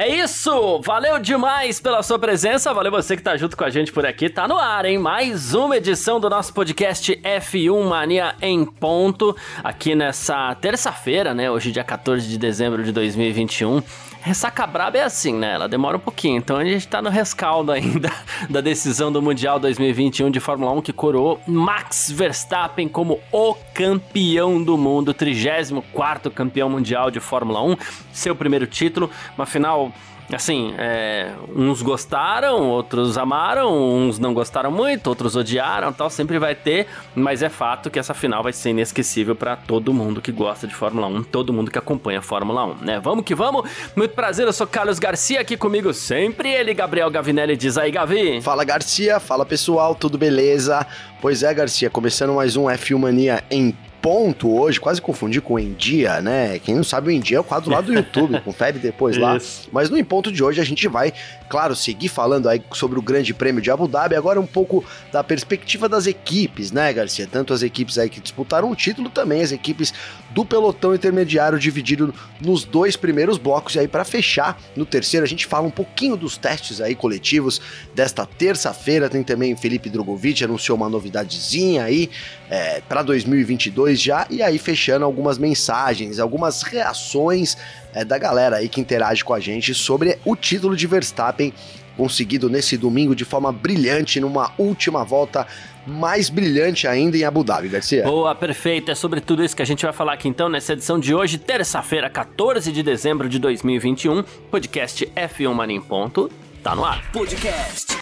É isso! Valeu demais pela sua presença, valeu você que tá junto com a gente por aqui. Tá no ar, hein? Mais uma edição do nosso podcast F1 Mania em ponto, aqui nessa terça-feira, né? Hoje, dia 14 de dezembro de 2021. Ressaca braba é assim, né? Ela demora um pouquinho, então a gente tá no rescaldo ainda da decisão do Mundial 2021 de Fórmula 1 que coroou Max Verstappen como o campeão do mundo, 34º campeão mundial de Fórmula 1, seu primeiro título, uma final assim, é, uns gostaram, outros amaram, uns não gostaram muito, outros odiaram, tal, sempre vai ter, mas é fato que essa final vai ser inesquecível para todo mundo que gosta de Fórmula 1, todo mundo que acompanha a Fórmula 1, né? Vamos que vamos. Muito prazer, eu sou Carlos Garcia aqui comigo sempre ele, Gabriel Gavinelli diz aí, Gavi. Fala Garcia, fala pessoal, tudo beleza? Pois é, Garcia, começando mais um F1 Mania em ponto hoje, quase confundi com o Em Dia, né? Quem não sabe o Em Dia é o quadro lá do YouTube, confere depois lá. Mas no Em Ponto de hoje a gente vai, claro, seguir falando aí sobre o Grande Prêmio de Abu Dhabi, agora um pouco da perspectiva das equipes, né, Garcia? Tanto as equipes aí que disputaram o título, também as equipes do pelotão intermediário dividido nos dois primeiros blocos. E aí, para fechar, no terceiro, a gente fala um pouquinho dos testes aí coletivos desta terça-feira. Tem também Felipe Drogovic, anunciou uma novidadezinha aí é, para 2022 já. E aí, fechando algumas mensagens, algumas reações é, da galera aí que interage com a gente sobre o título de Verstappen conseguido nesse domingo de forma brilhante numa última volta mais brilhante ainda em Abu Dhabi, Garcia. Boa, perfeito. É sobre tudo isso que a gente vai falar aqui então nessa edição de hoje, terça-feira, 14 de dezembro de 2021. Podcast F1 Mania em ponto. Tá no ar. Podcast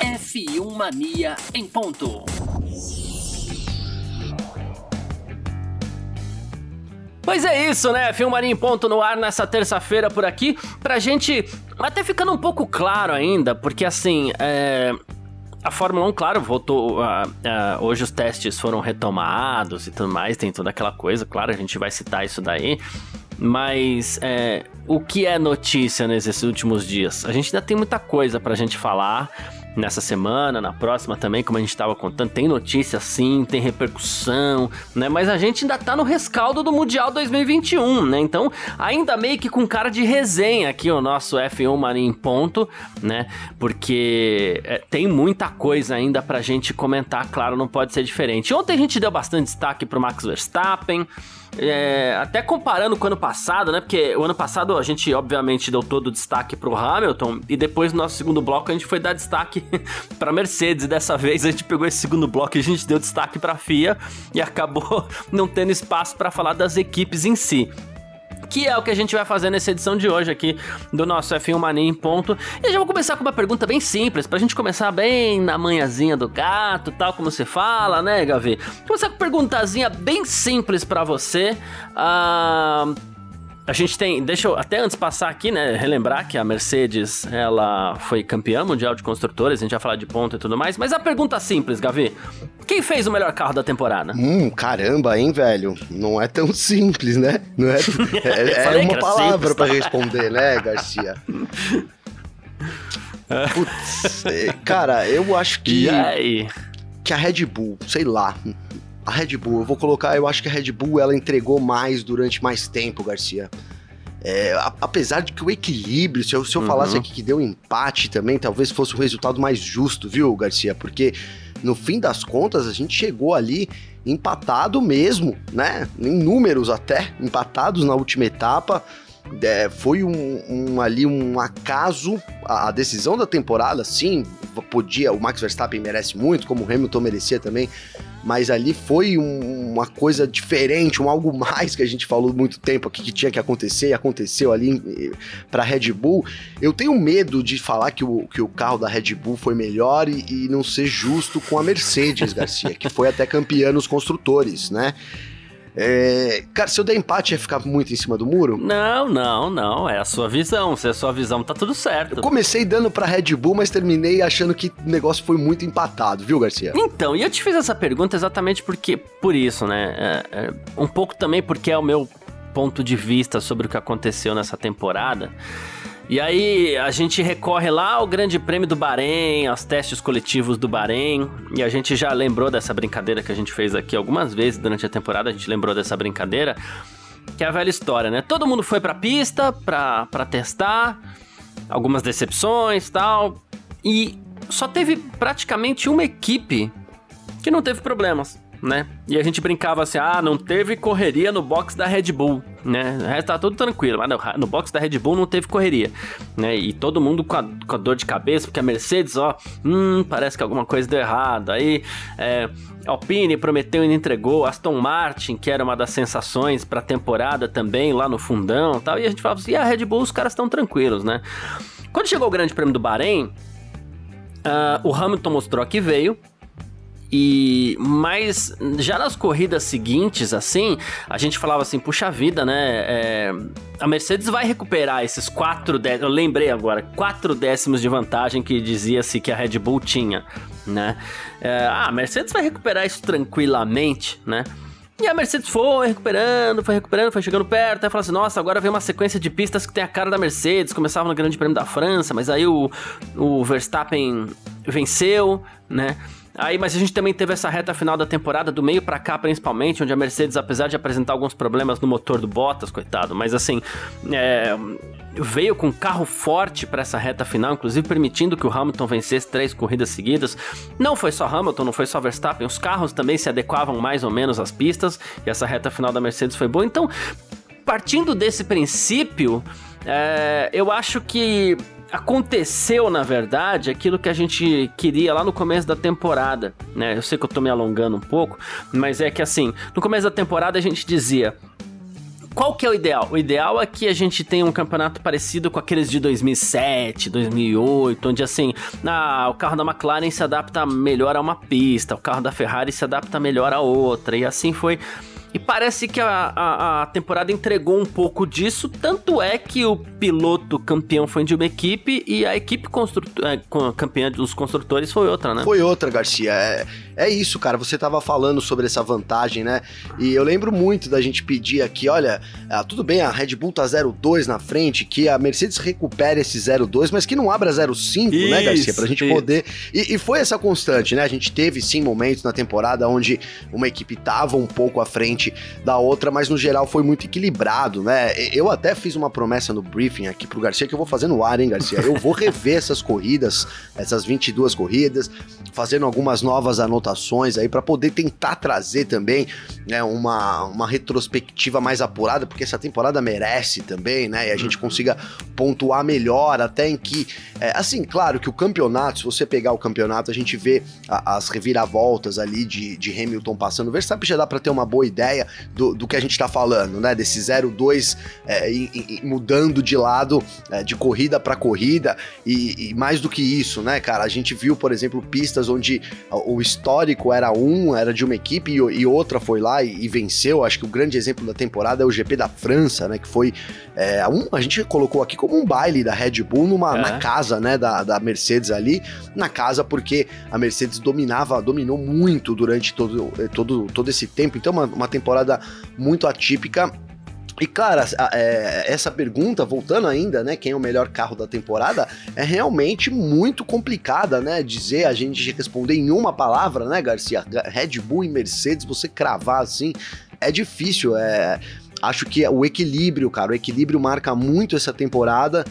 F1 Mania em ponto. Pois é isso, né? Filmaria em ponto no ar nessa terça-feira por aqui, pra gente até ficando um pouco claro ainda, porque assim, é, a Fórmula 1, claro, voltou. Uh, uh, hoje os testes foram retomados e tudo mais, tem toda aquela coisa, claro, a gente vai citar isso daí. Mas é, o que é notícia nesses últimos dias? A gente ainda tem muita coisa pra gente falar nessa semana, na próxima também, como a gente estava contando, tem notícia sim, tem repercussão, né? Mas a gente ainda tá no rescaldo do Mundial 2021, né? Então, ainda meio que com cara de resenha aqui o nosso F1 Marinho em ponto, né? Porque é, tem muita coisa ainda pra gente comentar, claro, não pode ser diferente. Ontem a gente deu bastante destaque pro Max Verstappen, é, até comparando com o ano passado, né? Porque o ano passado a gente, obviamente, deu todo o destaque pro Hamilton e depois no nosso segundo bloco a gente foi dar destaque pra Mercedes. E dessa vez a gente pegou esse segundo bloco e a gente deu destaque pra FIA e acabou não tendo espaço para falar das equipes em si que é o que a gente vai fazer nessa edição de hoje aqui do nosso F1 Mania em ponto. E já vou começar com uma pergunta bem simples, pra gente começar bem na manhãzinha do gato, tal como você fala, né, Gavi? Começar com uma perguntazinha bem simples para você. Ah... a gente tem, deixa eu até antes passar aqui, né, relembrar que a Mercedes, ela foi campeã mundial de construtores, a gente vai falar de ponto e tudo mais, mas a pergunta simples, Gavi, quem fez o melhor carro da temporada? Hum, caramba, hein, velho, não é tão simples, né? Não é, é, é uma palavra para responder, né, Garcia? Putz, é, cara, eu acho que... Que a Red Bull, sei lá, a Red Bull, eu vou colocar, eu acho que a Red Bull ela entregou mais durante mais tempo, Garcia. É, a, apesar de que o equilíbrio, se eu, se eu uhum. falasse aqui que deu empate também, talvez fosse o resultado mais justo, viu, Garcia? Porque no fim das contas a gente chegou ali empatado mesmo, né? Em números até, empatados na última etapa. É, foi um, um, ali um acaso a, a, decisão da temporada, sim, podia, o Max Verstappen merece muito, como o Hamilton merecia também, mas ali foi um, uma coisa diferente, um algo mais que a gente falou muito tempo aqui que tinha que acontecer e aconteceu ali para Red Bull. Eu tenho medo de falar que o, que o carro da Red Bull foi melhor e, e não ser justo com a Mercedes, Garcia, que foi até campeã nos construtores, né? É, cara, se eu der empate ia ficar muito em cima do muro? Não, não, não. É a sua visão. Se é a sua visão, tá tudo certo. Eu comecei dando pra Red Bull, mas terminei achando que o negócio foi muito empatado, viu, Garcia? Então, e eu te fiz essa pergunta exatamente porque, por isso, né? É, é, um pouco também porque é o meu ponto de vista sobre o que aconteceu nessa temporada. E aí a gente recorre lá ao Grande Prêmio do Bahrein, aos testes coletivos do Bahrein, e a gente já lembrou dessa brincadeira que a gente fez aqui algumas vezes durante a temporada, a gente lembrou dessa brincadeira, que é a velha história, né? Todo mundo foi pra pista pra, pra testar, algumas decepções tal, e só teve praticamente uma equipe que não teve problemas né? E a gente brincava assim, ah, não teve correria no box da Red Bull, né? O resto tá tudo tranquilo, mas no, box da Red Bull não teve correria, né? E todo mundo com a, com a, dor de cabeça, porque a Mercedes, ó, hum, parece que alguma coisa deu errado. Aí, é, Alpine prometeu e entregou, Aston Martin, que era uma das sensações pra temporada também, lá no fundão tal. E a gente falava assim, e a Red Bull, os caras estão tranquilos, né? Quando chegou o Grande Prêmio do Bahrein, uh, o Hamilton mostrou que veio, e mas já nas corridas seguintes, assim, a gente falava assim, puxa vida, né? É, a Mercedes vai recuperar esses quatro décimos. Eu lembrei agora, quatro décimos de vantagem que dizia-se que a Red Bull tinha, né? É, ah, a Mercedes vai recuperar isso tranquilamente, né? E a Mercedes foi recuperando, foi recuperando, foi chegando perto, aí falou assim, nossa, agora vem uma sequência de pistas que tem a cara da Mercedes, começava no Grande Prêmio da França, mas aí o, o Verstappen venceu, né? Aí, mas a gente também teve essa reta final da temporada, do meio para cá principalmente, onde a Mercedes, apesar de apresentar alguns problemas no motor do Bottas, coitado, mas assim, é, veio com carro forte para essa reta final, inclusive permitindo que o Hamilton vencesse três corridas seguidas. Não foi só Hamilton, não foi só Verstappen, os carros também se adequavam mais ou menos às pistas, e essa reta final da Mercedes foi boa. Então, partindo desse princípio, é, eu acho que aconteceu, na verdade, aquilo que a gente queria lá no começo da temporada, né? Eu sei que eu tô me alongando um pouco, mas é que assim, no começo da temporada a gente dizia, qual que é o ideal? O ideal é que a gente tenha um campeonato parecido com aqueles de 2007, 2008, onde assim, ah, o carro da McLaren se adapta melhor a uma pista, o carro da Ferrari se adapta melhor a outra, e assim foi e parece que a, a, a, temporada entregou um pouco disso, tanto é que o piloto campeão foi de uma equipe e a equipe é, campeã dos construtores foi outra, né? Foi outra, Garcia. É, é isso, cara. Você tava falando sobre essa vantagem, né? E eu lembro muito da gente pedir aqui, olha, ah, tudo bem, a Red Bull tá 0,2 na frente, que a Mercedes recupere esse 0,2, mas que não abra 0,5, né, Garcia? Pra gente isso. poder. E, e foi essa constante, né? A gente teve sim momentos na temporada onde uma equipe tava um pouco à frente da outra, mas no geral foi muito equilibrado, né? Eu até fiz uma promessa no briefing aqui pro Garcia que eu vou fazer no ar, hein, Garcia? Eu vou rever essas corridas, essas 22 corridas, fazendo algumas novas anotações aí para poder tentar trazer também né, uma, uma retrospectiva mais apurada, porque essa temporada merece também, né? E a gente consiga pontuar melhor, até em que. É, assim, claro que o campeonato, se você pegar o campeonato, a gente vê a, as reviravoltas ali de, de Hamilton passando. Verstappen já dá para ter uma boa ideia do, do que a gente está falando, né? Desse 0-2 é, mudando de lado é, de corrida para corrida e, e, mais do que isso, né, cara? A gente viu, por exemplo, pistas onde o histórico era um, era de uma equipe e, e outra foi lá e, e, venceu. Acho que o grande exemplo da temporada é o GP da França, né? Que foi é, um, a gente colocou aqui como um baile da Red Bull numa, é. na casa, né? Da, da Mercedes ali, na casa porque a Mercedes dominava, dominou muito durante todo, todo, todo esse tempo. Então, uma, uma temporada temporada muito atípica. E, cara, é, essa pergunta, voltando ainda, né, quem é o melhor carro da temporada, é realmente muito complicada, né, dizer, a gente responder em uma palavra, né, Garcia? Red Bull e Mercedes, você cravar assim, é difícil, é... Acho que o equilíbrio, cara, o equilíbrio marca muito essa temporada,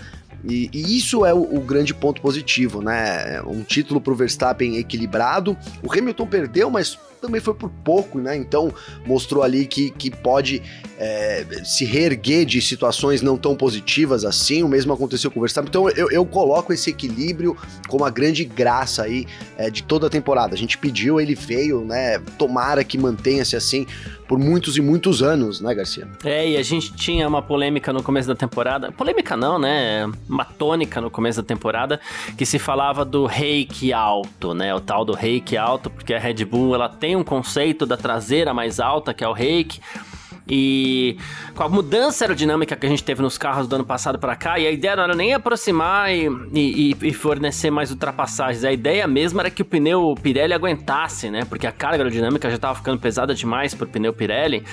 e, e, isso é o, o, grande ponto positivo, né? Um título para o Verstappen equilibrado. O Hamilton perdeu, mas também foi por pouco, né? Então mostrou ali que, que pode é, se reerguer de situações não tão positivas assim. O mesmo aconteceu com o Verstappen. Então eu, eu coloco esse equilíbrio como a grande graça aí é, de toda a temporada. A gente pediu, ele veio, né? Tomara que mantenha-se assim por muitos e muitos anos, né, Garcia? É, e a gente tinha uma polêmica no começo da temporada. Polêmica não, né? Uma tônica no começo da temporada que se falava do reiki alto, né? O tal do reiki alto, porque a Red Bull ela tem um conceito da traseira mais alta, que é o reiki. E com a mudança aerodinâmica que a gente teve nos carros do ano passado para cá, e a ideia não era nem aproximar e, e, e, fornecer mais ultrapassagens, a ideia mesmo era que o pneu Pirelli aguentasse, né? Porque a carga aerodinâmica já estava ficando pesada demais pro pneu Pirelli.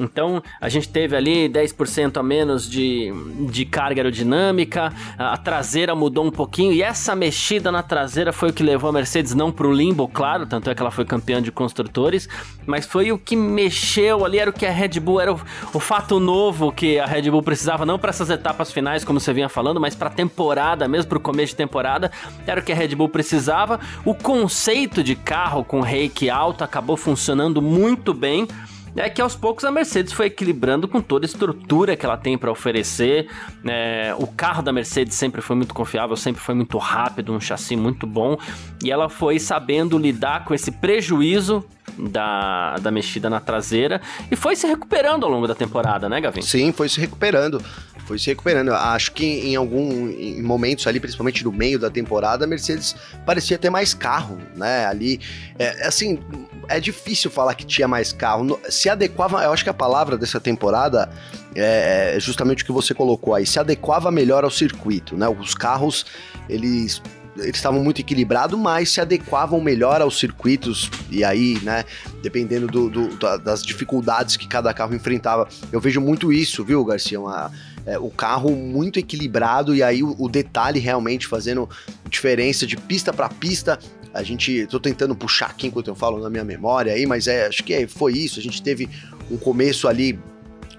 Então a gente teve ali 10% a menos de, de carga aerodinâmica, a traseira mudou um pouquinho e essa mexida na traseira foi o que levou a Mercedes não para o limbo, claro, tanto é que ela foi campeã de construtores, mas foi o que mexeu ali, era o que a Red Bull, era o, o fato novo que a Red Bull precisava, não para essas etapas finais, como você vinha falando, mas para temporada, mesmo para o começo de temporada, era o que a Red Bull precisava. O conceito de carro com rake alto acabou funcionando muito bem é que aos poucos a Mercedes foi equilibrando com toda a estrutura que ela tem para oferecer. É, o carro da Mercedes sempre foi muito confiável, sempre foi muito rápido, um chassi muito bom. E ela foi sabendo lidar com esse prejuízo da, da mexida na traseira e foi se recuperando ao longo da temporada, né, Gavin? Sim, foi se recuperando. Foi se recuperando. Acho que em algum em momentos ali, principalmente no meio da temporada, a Mercedes parecia ter mais carro, né? Ali, é, assim, é difícil falar que tinha mais carro. Se adequava, eu acho que a palavra dessa temporada é, é justamente o que você colocou aí, se adequava melhor ao circuito, né? Os carros, eles eles estavam muito equilibrados, mas se adequavam melhor aos circuitos, e aí, né, dependendo do, do, das dificuldades que cada carro enfrentava. Eu vejo muito isso, viu, Garcia? Uma, é, o carro muito equilibrado, e aí o, o detalhe realmente fazendo diferença de pista para pista. A gente, tô tentando puxar aqui enquanto eu falo na minha memória aí, mas é, acho que é, foi isso. A gente teve um começo ali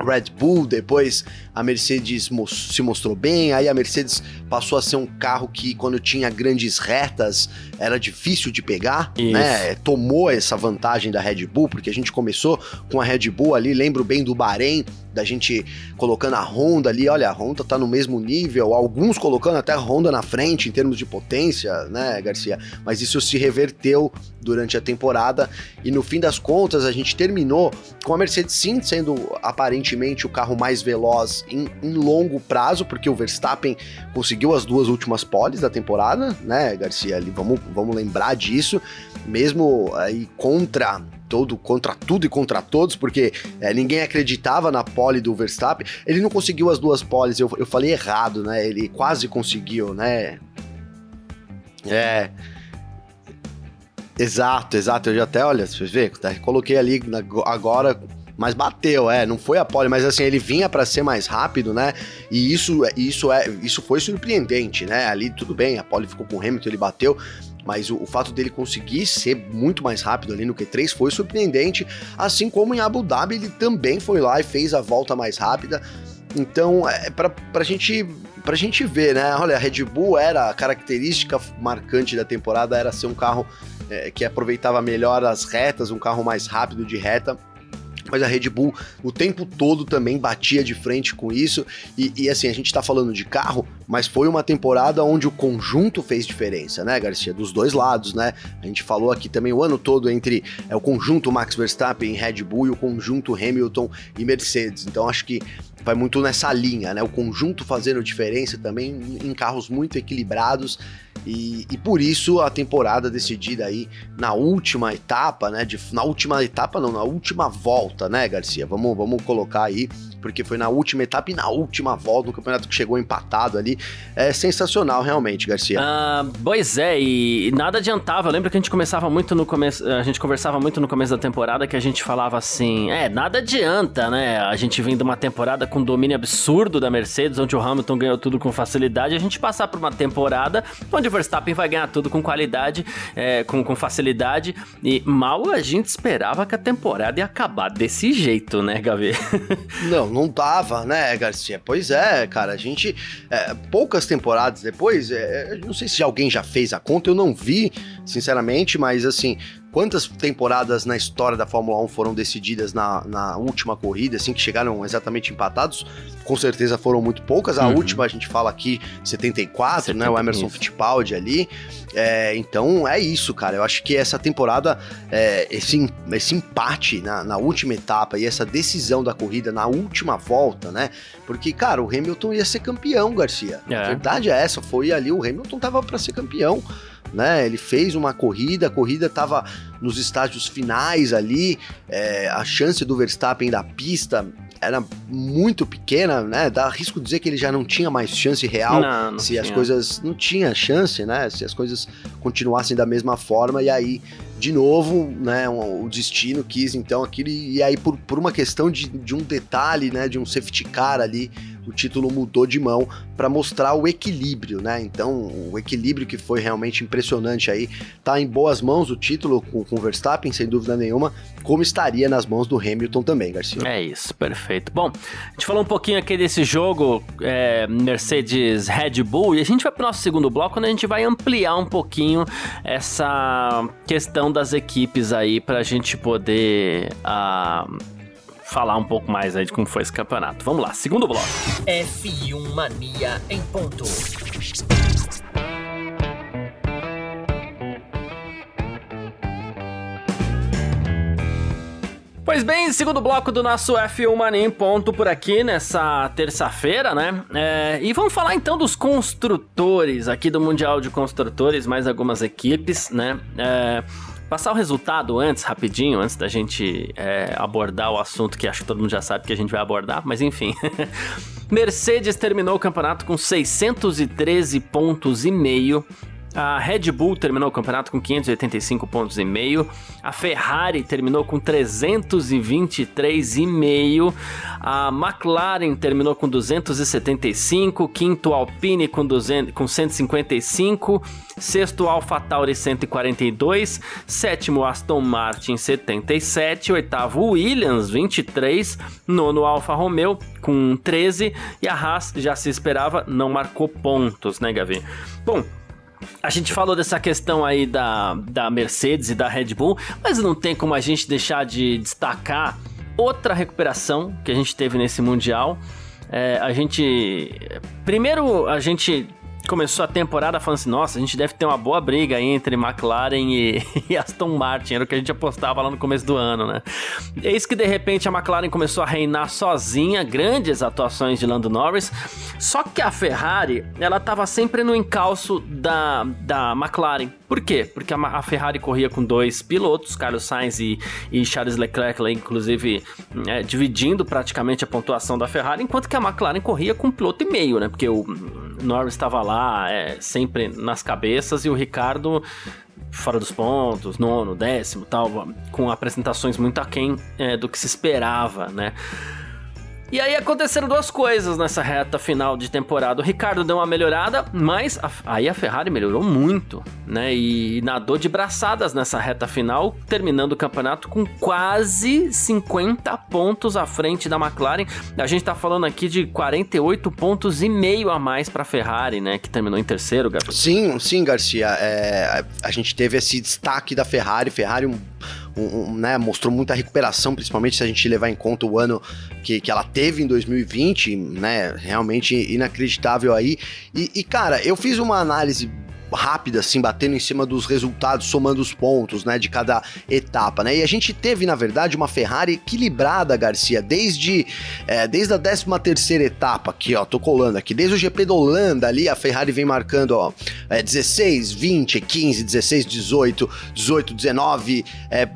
Red Bull, depois a Mercedes se mostrou bem, aí a Mercedes passou a ser um carro que quando tinha grandes retas era difícil de pegar, Isso. né? Tomou essa vantagem da Red Bull, porque a gente começou com a Red Bull ali, lembro bem do Bahrein, da gente colocando a Honda ali, olha, a Honda tá no mesmo nível, alguns colocando até a Honda na frente em termos de potência, né, Garcia? Mas isso se reverteu durante a temporada e no fim das contas a gente terminou com a Mercedes sim sendo aparentemente o carro mais veloz em, em longo prazo, porque o Verstappen conseguiu as duas últimas poles da temporada, né, Garcia? Ali, vamos, vamos lembrar disso, mesmo aí contra todo contra tudo e contra todos, porque é, ninguém acreditava na pole do Verstappen. Ele não conseguiu as duas poles, eu, eu falei errado, né? Ele quase conseguiu, né? É. Exato, exato. Eu já até, olha, vocês vê, coloquei ali agora mas bateu, é, não foi a pole, mas assim, ele vinha para ser mais rápido, né? E isso, isso é, isso foi surpreendente, né? Ali tudo bem, a pole ficou com o Hamilton, ele bateu, mas o, o, fato dele conseguir ser muito mais rápido ali no Q3 foi surpreendente, assim como em Abu Dhabi ele também foi lá e fez a volta mais rápida. Então, é pra, pra gente pra gente ver, né? Olha, a Red Bull era a característica marcante da temporada era ser um carro é, que aproveitava melhor as retas, um carro mais rápido de reta mas a Red Bull o tempo todo também batia de frente com isso. E, e, assim, a gente tá falando de carro, mas foi uma temporada onde o conjunto fez diferença, né, Garcia? Dos dois lados, né? A gente falou aqui também o ano todo entre é, o conjunto Max Verstappen e Red Bull e o conjunto Hamilton e Mercedes. Então acho que vai muito nessa linha, né? O conjunto fazendo diferença também em carros muito equilibrados e, e, por isso a temporada decidida aí na última etapa, né? De, na última etapa, não, na última volta, né, Garcia? Vamos, vamos colocar aí porque foi na última etapa e na última volta do campeonato que chegou empatado ali. É sensacional, realmente, Garcia. Ah, pois é, e nada adiantava. Eu lembro que a gente começava muito no começo, a gente conversava muito no começo da temporada que a gente falava assim: é, nada adianta, né? A gente vem de uma temporada com domínio absurdo da Mercedes, onde o Hamilton ganhou tudo com facilidade, a gente passar por uma temporada onde o Verstappen vai ganhar tudo com qualidade, é, com, com facilidade, e mal a gente esperava que a temporada ia acabar desse jeito, né, Gavi? Não, não tava, né, Garcia? Pois é, cara, a gente. É, poucas temporadas depois, é, não sei se alguém já fez a conta, eu não vi, sinceramente, mas assim, quantas temporadas na história da Fórmula 1 foram decididas na, na última corrida, assim, que chegaram exatamente empatados? Com certeza foram muito poucas. A uhum. última a gente fala aqui 74, 70, né? O Emerson. Fittipaldi ali. É, então é isso, cara. Eu acho que essa temporada, é, esse, esse empate na, na, última etapa e essa decisão da corrida na última volta, né? Porque, cara, o Hamilton ia ser campeão, Garcia. É. A verdade é essa. Foi ali, o Hamilton tava para ser campeão né? Ele fez uma corrida, a corrida estava nos estágios finais ali, é, a chance do Verstappen da pista era muito pequena, né? Dá risco de dizer que ele já não tinha mais chance real Não, não se tinha. as coisas não tinha chance, né? Se as coisas continuassem da mesma forma e aí de novo, né? um- o destino quis então aquilo e aí por, por uma questão de, de um detalhe, né? De um safety car ali, o título mudou de mão para mostrar o equilíbrio, né? Então o equilíbrio que foi realmente impressionante aí tá em boas mãos o título com, com o Verstappen sem dúvida nenhuma, como estaria nas mãos do Hamilton também, Garcia. É isso, perfeito. Bom, a gente falou um pouquinho aqui desse jogo é, Mercedes Red Bull e a gente vai pro nosso segundo bloco, onde a gente vai ampliar um pouquinho essa questão das equipes aí pra gente poder ah, falar um pouco mais aí de como foi esse campeonato. Vamos lá, segundo bloco. F1 Mania em ponto. Pois bem, segundo bloco do nosso F1 Mania em ponto por aqui nessa terça-feira, né? É, e vamos falar então dos construtores aqui do Mundial de Construtores, mais algumas equipes, né? É, passar o resultado antes, rapidinho, antes da gente é, abordar o assunto que acho que todo mundo já sabe que a gente vai abordar, mas enfim. Mercedes terminou o campeonato com 613 pontos e meio. A Red Bull terminou o campeonato com 585 pontos e meio. A Ferrari terminou com 323,5. A McLaren terminou com 275. Quinto Alpine com, 200, com 155. Sexto AlphaTauri 142. Sétimo Aston Martin 77. Oitavo Williams 23. Nono Alfa Romeo com 13. E a Haas já se esperava, não marcou pontos, né, Gavi? Bom, a gente falou dessa questão aí da, da Mercedes e da Red Bull, mas não tem como a gente deixar de destacar outra recuperação que a gente teve nesse Mundial. É, a gente. Primeiro, a gente começou a temporada falando assim: nossa, a gente deve ter uma boa briga entre McLaren e, e Aston Martin. Era o que a gente apostava lá no começo do ano, né? Eis que de repente a McLaren começou a reinar sozinha, grandes atuações de Lando Norris. Só que a Ferrari, ela tava sempre no encalço da, da McLaren. Por quê? Porque a Ferrari corria com dois pilotos, Carlos Sainz e, e Charles Leclerc, lá, inclusive é, dividindo praticamente a pontuação da Ferrari, enquanto que a McLaren corria com um piloto e meio, né? Porque o Norris estava lá é, sempre nas cabeças e o Ricardo fora dos pontos, nono, décimo, tal, com apresentações muito aquém é, do que se esperava, né? E aí aconteceram duas coisas nessa reta final de temporada. O Ricardo deu uma melhorada, mas a- aí a Ferrari melhorou muito, né? E nadou de braçadas nessa reta final, terminando o campeonato com quase 50 pontos à frente da McLaren. A gente tá falando aqui de 48 pontos e meio a mais pra Ferrari, né? Que terminou em terceiro, Gabriel. Sim, sim, Garcia. É, a, a gente teve esse destaque da Ferrari. Ferrari um, um- um, né, mostrou muita recuperação, principalmente se a gente levar em conta o ano que, que ela teve em 2020, né? Realmente inacreditável aí. E, e, cara, eu fiz uma análise rápida, assim, batendo em cima dos resultados, somando os pontos, né, de cada etapa, né? E a gente teve, na verdade, uma Ferrari equilibrada, Garcia, desde, é, desde a 13 terceira etapa, aqui, ó, tô colando aqui, desde o GP da Holanda ali, a Ferrari vem marcando, ó, é, 16, 20, 15, 16, 18, 18, 19, é,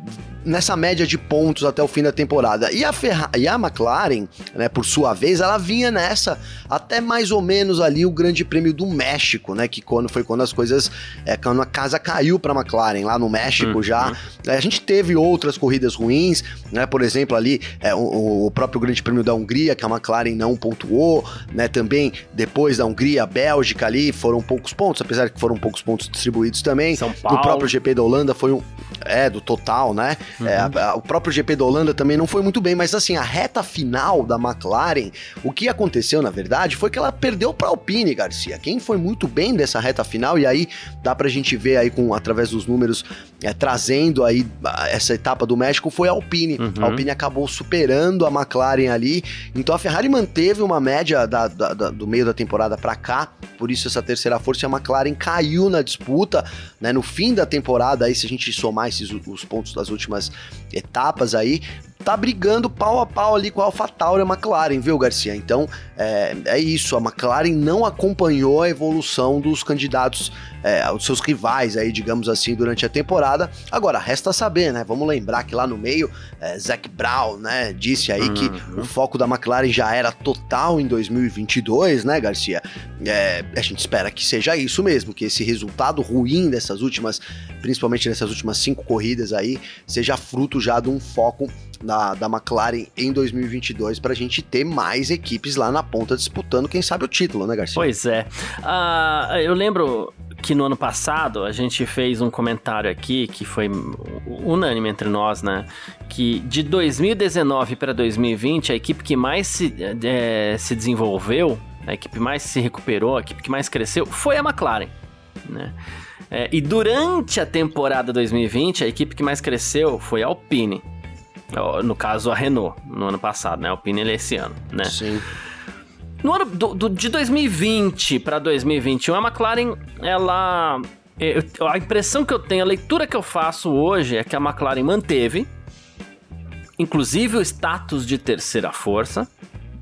nessa média de pontos até o fim da temporada. E a, Ferra e a McLaren, né, por sua vez, ela vinha nessa até mais ou menos ali o Grande Prêmio do México, né, que quando foi quando as coisas, é, quando a casa caiu para a McLaren lá no México Uhum. já. É, a gente teve outras corridas ruins, né, por exemplo ali é, o, o próprio Grande Prêmio da Hungria que a McLaren não pontuou, né, também depois da Hungria, a Bélgica ali foram poucos pontos, apesar que foram poucos pontos distribuídos também. São Paulo. No próprio GP da Holanda foi um é do total, né? É, a- a- o próprio GP da Holanda também não foi muito bem, mas assim, a reta final da McLaren, o que aconteceu na verdade foi que ela perdeu para Alpine, Garcia. Quem foi muito bem dessa reta final e aí dá pra gente ver aí com através dos números é, trazendo aí essa etapa do México foi a Alpine. Uhum. A Alpine acabou superando a McLaren ali, então a Ferrari manteve uma média da- da- da- do meio da temporada pra cá, por isso essa terceira força e a McLaren caiu na disputa, né? No fim da temporada aí, se a gente somar esses os pontos das últimas etapas aí, tá brigando pau a pau ali com a AlphaTauri e a McLaren, viu, Garcia? Então, é, é isso, a McLaren não acompanhou a evolução dos candidatos, é, os seus rivais aí, digamos assim, durante a temporada. Agora, resta saber, né? Vamos lembrar que lá no meio, é, Zac Brown, né, disse aí uhum. que o foco da McLaren já era total em 2022, né, Garcia? É, a gente espera que seja isso mesmo, que esse resultado ruim dessas últimas, principalmente nessas últimas cinco corridas aí, seja fruto já de um foco da, da McLaren em 2022 para a gente ter mais equipes lá na ponta disputando, quem sabe, o título, né, Garcia? Pois é. Uh, eu lembro que no ano passado a gente fez um comentário aqui que foi unânime entre nós, né? Que de 2019 para 2020, a equipe que mais se, é, se desenvolveu, a equipe mais se recuperou, a equipe que mais cresceu foi a McLaren, né? É, e durante a temporada 2020, a equipe que mais cresceu foi a Alpine. No caso, a Renault, no ano passado, né? A Alpine é esse ano, né? Sim. No ano do, do de 2020 para 2021, a McLaren, ela. Eu, a impressão que eu tenho, a leitura que eu faço hoje é que a McLaren manteve, inclusive o status de terceira força,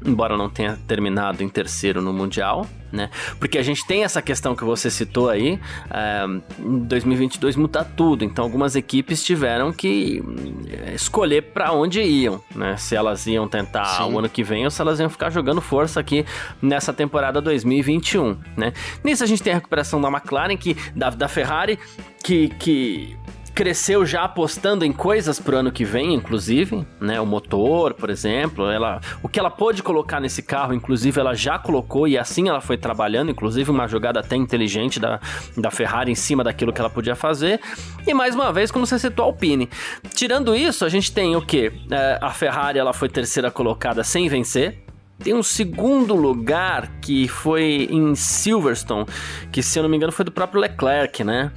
embora não tenha terminado em terceiro no Mundial, né? Porque a gente tem essa questão que você citou aí, é, em 2022 muda tudo, então algumas equipes tiveram que eh, escolher para onde iam, né? Se elas iam tentar Sim. o ano que vem ou se elas iam ficar jogando força aqui nessa temporada 2021, né? Nisso a gente tem a recuperação da McLaren, que da, da Ferrari, que, que cresceu já apostando em coisas pro ano que vem, inclusive, né? O motor, por exemplo, ela, o que ela pôde colocar nesse carro, inclusive, ela já colocou e assim ela foi trabalhando, inclusive uma jogada até inteligente da, da Ferrari em cima daquilo que ela podia fazer. E mais uma vez, como você citou, a Alpine. Tirando isso, a gente tem o que? É, a Ferrari ela foi terceira colocada sem vencer, tem um segundo lugar que foi em Silverstone, que se eu não me engano foi do próprio Leclerc, né?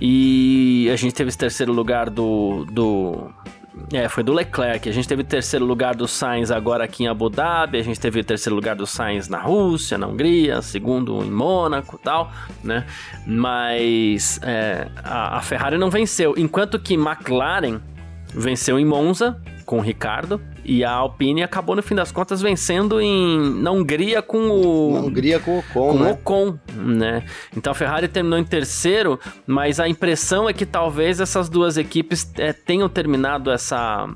E a gente teve esse terceiro lugar do. do é, foi do Leclerc. A gente teve o terceiro lugar do Sainz agora aqui em Abu Dhabi. A gente teve o terceiro lugar do Sainz na Rússia, na Hungria, segundo em Mônaco tal, né? Mas é, a, a Ferrari não venceu. Enquanto que McLaren venceu em Monza com o Ricardo e a Alpine acabou, no fim das contas, vencendo em, na Hungria com o. Na Hungria com o Ocon. Com né? Ocon, né? Então a Ferrari terminou em terceiro, mas a impressão é que talvez essas duas equipes é, tenham terminado essa.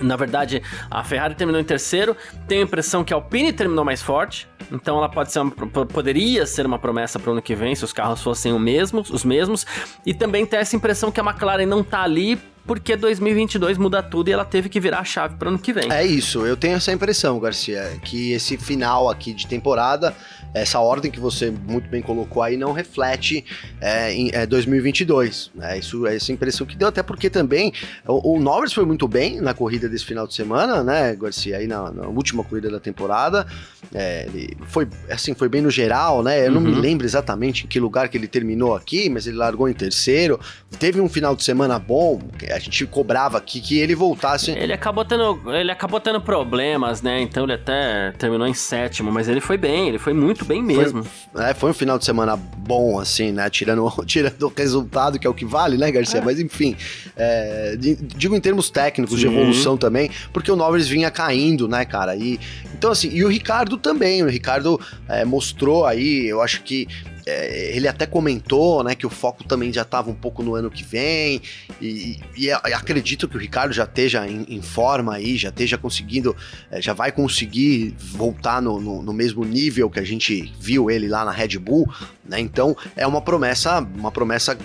Na verdade, a Ferrari terminou em terceiro. Tenho a impressão que a Alpine terminou mais forte. Então ela pode ser uma, poderia ser uma promessa para o ano que vem se os carros fossem o mesmo, os mesmos. E também tem essa impressão que a McLaren não está ali porque 2022 muda tudo e ela teve que virar a chave para ano que vem. É isso, eu tenho essa impressão, Garcia, que esse final aqui de temporada essa ordem que você muito bem colocou aí não reflete é, em é, 2022. Né? Isso é essa impressão que deu, até porque também o, o Norris foi muito bem na corrida desse final de semana, né, Garcia? Aí na, na última corrida da temporada, é, ele foi assim, foi bem no geral, né? Eu uhum. não me uhum. lembro exatamente em que lugar que ele terminou aqui, mas ele largou em terceiro. Teve um final de semana bom, a gente cobrava aqui que ele voltasse. Ele acabou tendo, ele acabou tendo problemas, né? Então ele até terminou em sétimo, mas ele foi bem, ele foi muito bem mesmo. Foi, é, foi um final de semana bom, assim, né? Tirando, tirando o resultado, que é o que vale, né, Garcia? É. Mas enfim, é, digo em termos técnicos, Sim. de evolução também, porque o Norris vinha caindo, né, cara? E, então, assim, e o Ricardo também. O Ricardo é, mostrou aí, eu acho que é, ele até comentou, né, que o foco também já estava um pouco no ano que vem, e, e, acredito que o Ricardo já esteja em, em forma aí, já esteja conseguindo, é, já vai conseguir voltar no, no, no, mesmo nível que a gente viu ele lá na Red Bull, né, então é uma promessa, uma promessa,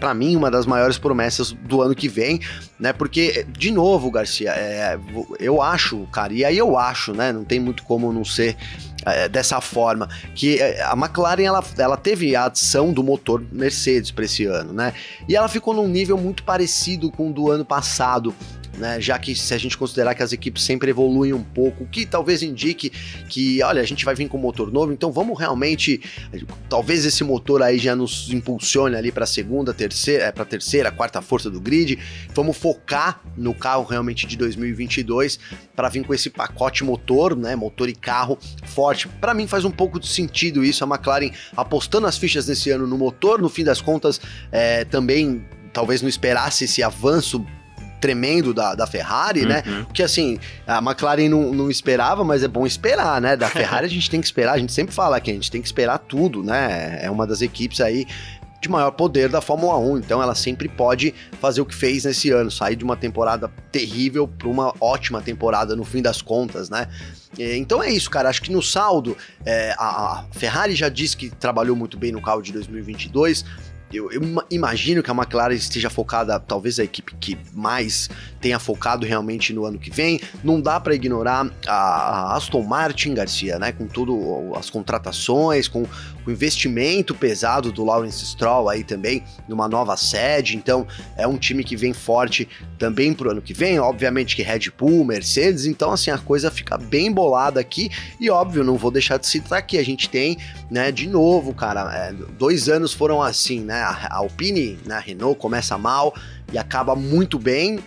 para mim, uma das maiores promessas do ano que vem, né, porque, de novo, Garcia, é, eu acho, cara, e aí eu acho, né, não tem muito como não ser é, dessa forma, que é, a McLaren ela, ela teve a adição do motor Mercedes para esse ano, né? E ela ficou num nível muito parecido com o do ano passado né? Já que se a gente considerar que as equipes sempre evoluem um pouco, o que talvez indique que, olha, a gente vai vir com motor novo, então vamos realmente, talvez esse motor aí já nos impulsione ali para segunda, terceira, é, para terceira, quarta força do grid. Vamos focar no carro realmente de 2022 para vir com esse pacote motor, né? Motor e carro forte. Para mim faz um pouco de sentido isso, a McLaren apostando as fichas nesse ano no motor, no fim das contas, é, também talvez não esperasse esse avanço tremendo da, da Ferrari, né? Uhum. Porque assim, a McLaren não, não esperava, mas é bom esperar, né? Da Ferrari a gente tem que esperar, a gente sempre fala que a gente tem que esperar tudo, né? É uma das equipes aí de maior poder da Fórmula 1, então ela sempre pode fazer o que fez nesse ano, sair de uma temporada terrível para uma ótima temporada no fim das contas, né? Então é isso, cara. Acho que no saldo, é, a, a Ferrari já disse que trabalhou muito bem no carro de 2022. Eu, eu ima- imagino que a McLaren esteja focada, talvez a equipe que mais tenha focado realmente no ano que vem. Não dá para ignorar a Aston Martin, Garcia, né? Com tudo as contratações, com o investimento pesado do Lawrence Stroll aí também numa nova sede. Então é um time que vem forte também pro ano que vem. Obviamente que Red Bull, Mercedes. Então assim a coisa fica bem bolada aqui. E óbvio, não vou deixar de citar que a gente tem, né? De novo, cara, é, dois anos foram assim, né? A Alpine, né, a Renault começa mal e acaba muito bem.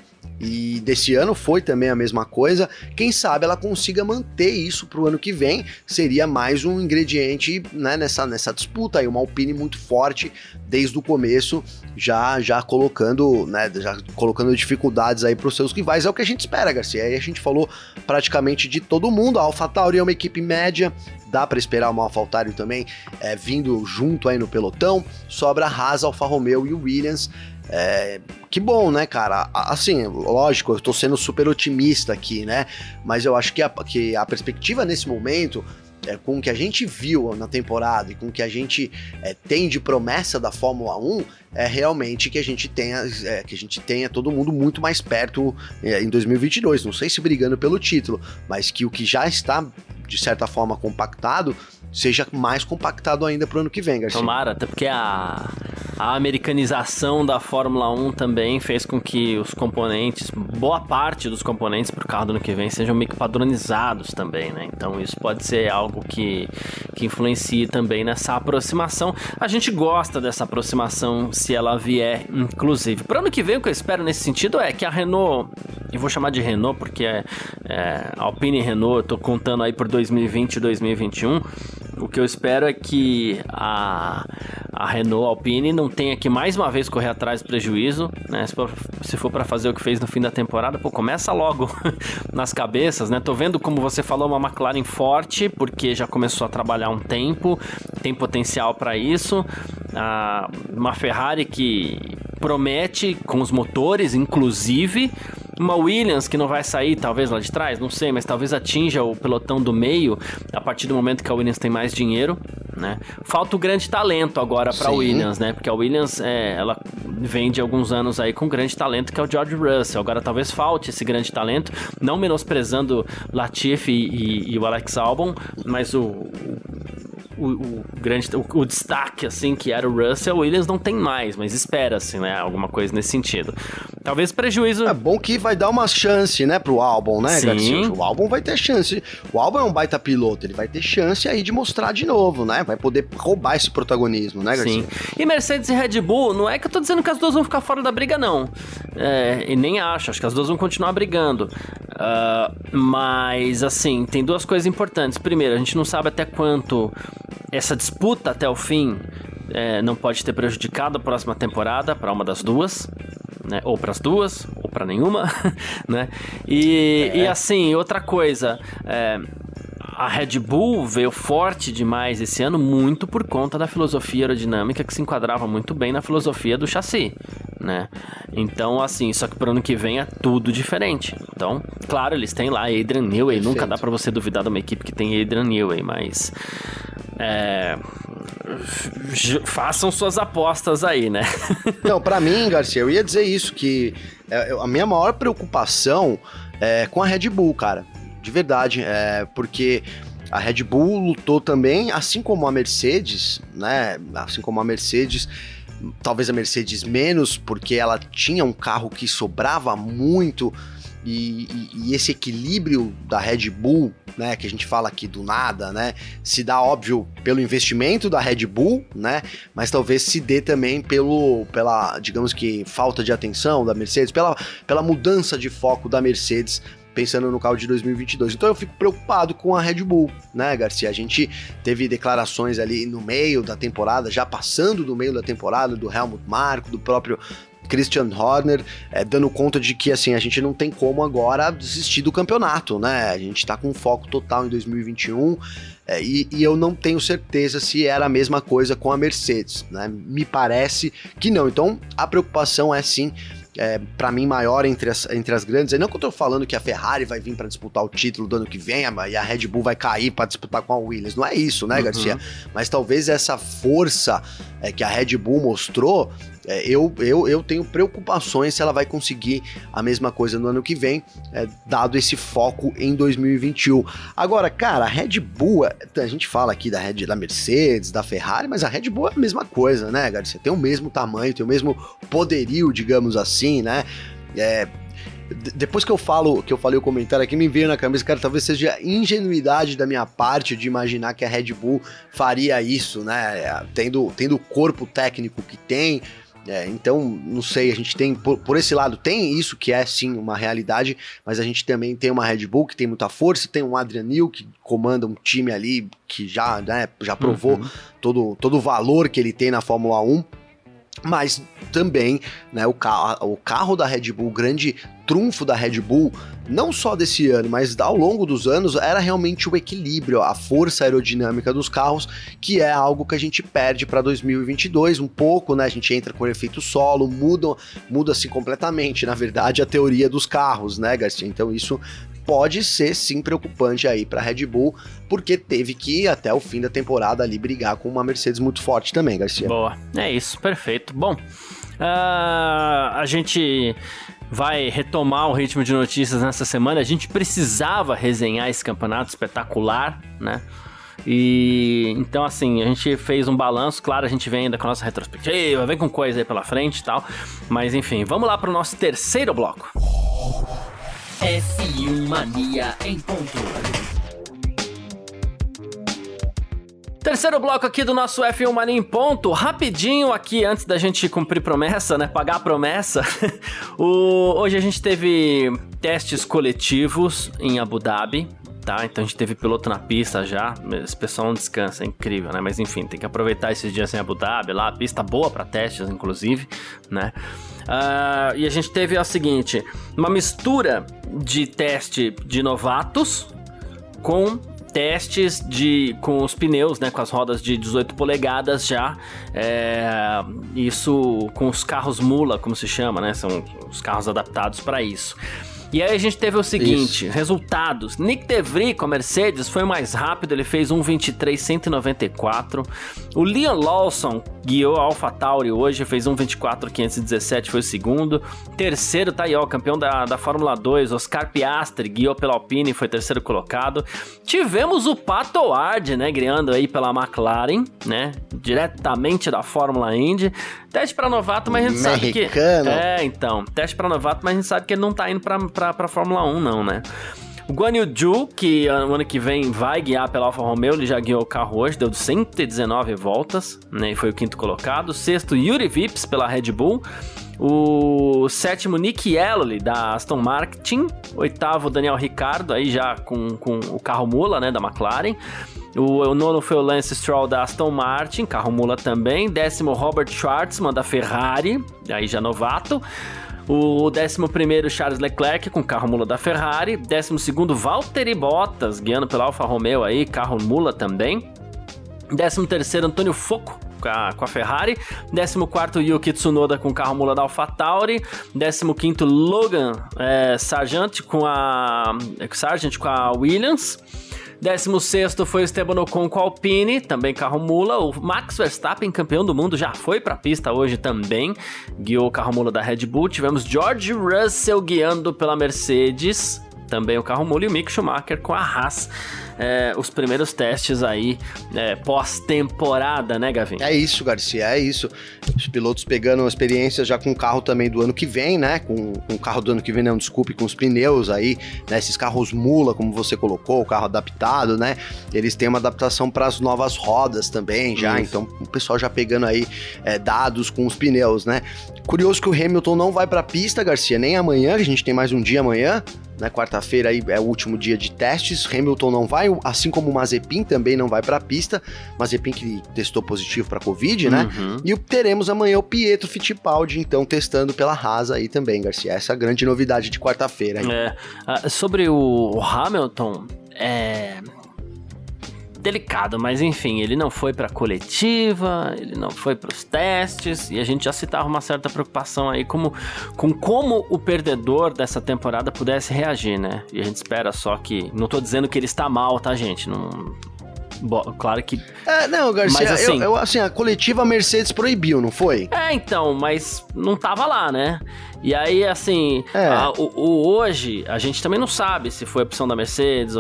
E desse ano foi também a mesma coisa. Quem sabe ela consiga manter isso pro ano que vem. Seria mais um ingrediente né, nessa, nessa disputa aí. Uma Alpine muito forte desde o começo, já já colocando, né, já colocando dificuldades aí pros seus rivais. É o que a gente espera, Garcia. Aí a gente falou praticamente de todo mundo. A AlphaTauri é uma equipe média. Dá para esperar uma AlphaTauri também é, vindo junto aí no pelotão. Sobra a Haas, Alfa Romeo e o Williams. É, que bom, né, cara? Assim, lógico, eu tô sendo super otimista aqui, né? Mas eu acho que a, que a perspectiva nesse momento, é, com o que a gente viu na temporada e com o que a gente é, tem de promessa da Fórmula 1, é realmente que a gente tenha, é, que a gente tenha todo mundo muito mais perto é, em 2022. Não sei se brigando pelo título, mas que o que já está, de certa forma, compactado, seja mais compactado ainda pro ano que vem, Garcia. Tomara, até porque a, a americanização da Fórmula 1 também fez com que os componentes, boa parte dos componentes para o carro do ano que vem sejam meio que padronizados também, né? Então isso pode ser algo que, que influencie também nessa aproximação. A gente gosta dessa aproximação se ela vier, inclusive. Para ano que vem, o que eu espero nesse sentido é que a Renault, eu vou chamar de Renault porque é, é Alpine e Renault, eu tô contando aí por 2020 e 2021. O que eu espero é que a, a Renault Alpine não tenha que mais uma vez correr atrás do prejuízo, né? Se for, se for para fazer o que fez no fim da temporada, pô, começa logo nas cabeças, né? Tô vendo como você falou uma McLaren forte, porque já começou a trabalhar um tempo, tem potencial para isso. Ah, uma Ferrari que promete com os motores, inclusive. Uma Williams que não vai sair, talvez lá de trás, não sei, mas talvez atinja o pelotão do meio a partir do momento que a Williams tem mais dinheiro, né? Falta o grande talento agora para. Williams, né? Porque a Williams, é, ela vem de alguns anos aí com grande talento que é o George Russell. Agora talvez falte esse grande talento, não menosprezando Latifi e, e- e o Alex Albon, mas o, o, o grande o, o destaque assim que era o Russell, o Williams não tem mais, mas espera-se, né, alguma coisa nesse sentido. Talvez prejuízo É bom que vai dar uma chance, né, pro álbum, né, Sim. Garcia? O álbum vai ter chance. O álbum é um baita piloto, ele vai ter chance aí de mostrar de novo, né? Vai poder roubar esse protagonismo, né, Garcia? Sim. E Mercedes e Red Bull, não é que eu tô dizendo que as duas vão ficar fora da briga, não. É, e nem acho, acho que as duas vão continuar brigando. Ah, mas, assim, tem duas coisas importantes. Primeiro, a gente não sabe até quanto essa disputa até o fim é, não pode ter prejudicado a próxima temporada para uma das duas. Né? Ou para as duas, ou para nenhuma, né? E, e assim, outra coisa, é, a Red Bull veio forte demais esse ano, muito por conta da filosofia aerodinâmica que se enquadrava muito bem na filosofia do chassi, né? Então, assim, só que pro ano que vem é tudo diferente. Então, claro, eles têm lá Adrian Newey, Perfeito. nunca dá pra você duvidar de uma equipe que tem Adrian Newey, mas. É. Façam suas apostas aí, né? Não, pra mim, Garcia, eu ia dizer isso, que é, a minha maior preocupação é com a Red Bull, cara. De verdade. É porque a Red Bull lutou também, assim como a Mercedes, né? Assim como a Mercedes. Talvez a Mercedes menos, porque ela tinha um carro que sobrava muito. E, e- e esse equilíbrio da Red Bull, né, que a gente fala aqui do nada, né, se dá óbvio pelo investimento da Red Bull, né, mas talvez se dê também pelo, pela, digamos que, falta de atenção da Mercedes, pela, pela mudança de foco da Mercedes, pensando no carro de 2022. Então eu fico preocupado com a Red Bull, né, Garcia? A gente teve declarações ali no meio da temporada, já passando do meio da temporada, do Helmut Marko, do próprio Christian Horner é, dando conta de que assim a gente não tem como agora desistir do campeonato, né? A gente tá com foco total em 2021 é, e, e, eu não tenho certeza se era a mesma coisa com a Mercedes, né? Me parece que não. Então a preocupação é sim é, para mim, maior entre as, entre as grandes. E não que eu tô falando que a Ferrari vai vir para disputar o título do ano que vem e a Red Bull vai cair para disputar com a Williams. Não é isso, né, uhum. Garcia? Mas talvez essa força é, que a Red Bull mostrou é, eu, eu, eu tenho preocupações se ela vai conseguir a mesma coisa no ano que vem, é, dado esse foco em 2021. Agora, cara, a Red Bull, a gente fala aqui da, Red, da Mercedes, da Ferrari, mas a Red Bull é a mesma coisa, né, Garcia? Tem o mesmo tamanho, tem o mesmo poderio, digamos assim, né? É, depois que eu falo, que eu falei o comentário aqui, me veio na cabeça, cara, talvez seja ingenuidade da minha parte de imaginar que a Red Bull faria isso, né? Tendo, tendo o corpo técnico que tem, é, então, não sei, a gente tem, por, por, esse lado, tem isso que é sim uma realidade, mas a gente também tem uma Red Bull que tem muita força, tem um Adrian Newey que comanda um time ali que já, né, já provou uhum. todo, todo o valor que ele tem na Fórmula 1. Mas também, né, o carro, o carro da Red Bull, grande trunfo da Red Bull, não só desse ano, mas ao longo dos anos, era realmente o equilíbrio, a força aerodinâmica dos carros, que é algo que a gente perde para 2022 um pouco, né? A gente entra com efeito solo, muda, muda-se completamente, na verdade, a teoria dos carros, né, Garcia? Então isso pode ser sim preocupante aí para Red Bull, porque teve que ir até o fim da temporada ali brigar com uma Mercedes muito forte também, Garcia. Boa, é isso, perfeito. Bom, uh, a gente vai retomar o ritmo de notícias nessa semana. A gente precisava resenhar esse campeonato espetacular, né? E então, assim, a gente fez um balanço. Claro, a gente vem ainda com a nossa retrospectiva, vem com coisa aí pela frente e tal. Mas enfim, vamos lá para o nosso terceiro bloco. F1 Mania em ponto. Terceiro bloco aqui do nosso F1 Mania em ponto. Rapidinho aqui, antes da gente cumprir promessa, né? Pagar a promessa. o... Hoje a gente teve testes coletivos em Abu Dhabi, tá? Então a gente teve piloto na pista já. Esse pessoal não descansa, é incrível, né? Mas enfim, tem que aproveitar esses dias em Abu Dhabi lá. Pista boa para testes, inclusive, né? Uh, e a gente teve o seguinte: uma mistura de teste de novatos com testes de com os pneus, né, com as rodas de 18 polegadas já, é, isso com os carros mula, como se chama, né, são os carros adaptados para isso. E aí a gente teve o seguinte, Isso. resultados. Nick DeVry com a Mercedes foi o mais rápido, ele fez 1.23.194. O Liam Lawson guiou a AlphaTauri hoje, fez 1.24.517, foi o segundo. Terceiro tá aí, ó, campeão da, da Fórmula 2, Oscar Piastri, guiou pela Alpine, foi terceiro colocado. Tivemos o Pato Ward, né, guiando aí pela McLaren, né, diretamente da Fórmula Indy. Teste para novato, mas a gente Americano. sabe que. É, então. Teste para novato, mas a gente sabe que ele não tá indo pra, pra, pra Fórmula 1, não, né? O Guan Yu Zhu, que no ano que vem vai guiar pela Alfa Romeo, ele já guiou o carro hoje, deu 119 voltas, né? E foi o quinto colocado. Sexto, Yuri Vips pela Red Bull. O sétimo, Nick Elley, da Aston Martin. Oitavo, Daniel Ricardo, aí já com, com o carro mula, né, da McLaren. O, o, nono foi o Lance Stroll da Aston Martin, carro mula também. Décimo, Robert Schwartzman da Ferrari, aí já novato. O décimo primeiro, Charles Leclerc, com carro mula da Ferrari. Décimo segundo, Valtteri Bottas, guiando pela Alfa Romeo aí, carro mula também. Décimo terceiro, Antônio Foco, a, com a Ferrari. 14 Yuki Tsunoda com o carro mula da AlphaTauri. 15 Logan é, Sargent com a Sargent com a Williams. 16 foi Esteban Ocon com a Alpine, também carro mula. O Max Verstappen, campeão do mundo, já foi para a pista hoje também, guiou o carro mula da Red Bull. Tivemos George Russell guiando pela Mercedes, também o carro mula, e o Mick Schumacher com a Haas é, os primeiros testes aí é, pós-temporada, né, Gavin? É isso, Garcia, é isso. Os pilotos pegando experiência já com o carro também do ano que vem, né? Com, com o carro do ano que vem, não, desculpe, com os pneus aí, né? Esses carros mula, como você colocou, o carro adaptado, né? Eles têm uma adaptação para as novas rodas também já, isso. então o pessoal já pegando aí é, dados com os pneus, né? Curioso que o Hamilton não vai para a pista, Garcia, nem amanhã, que a gente tem mais um dia amanhã, né? Quarta-feira aí é o último dia de testes. Hamilton não vai, assim como o Mazepin também não vai para a pista. Mazepin que testou positivo para Covid, né? Uhum. E teremos amanhã o Pietro Fittipaldi, então, testando pela Haas aí também, Garcia. Essa é a grande novidade de quarta-feira. É, ah, sobre o Hamilton, é delicado, mas enfim, ele não foi para coletiva, ele não foi para os testes e a gente já citava uma certa preocupação aí como, com como o perdedor dessa temporada pudesse reagir, né? E a gente espera só que, não tô dizendo que ele está mal, tá, gente? Não Bo claro que. É, não, Garcia, Mas, assim- eu, eu, assim, a coletiva Mercedes proibiu, não foi? É, então, mas não tava lá, né? E aí, assim, É. a- o, o hoje, a gente também não sabe se foi a opção da Mercedes,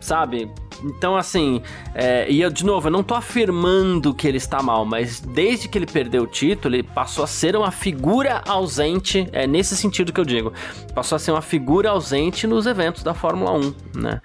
sabe? Então, assim, é, e eu, de novo, eu não tô afirmando que ele está mal, mas desde que ele perdeu o título, ele passou a ser uma figura ausente, é nesse sentido que eu digo, passou a ser uma figura ausente nos eventos da Fórmula 1, né?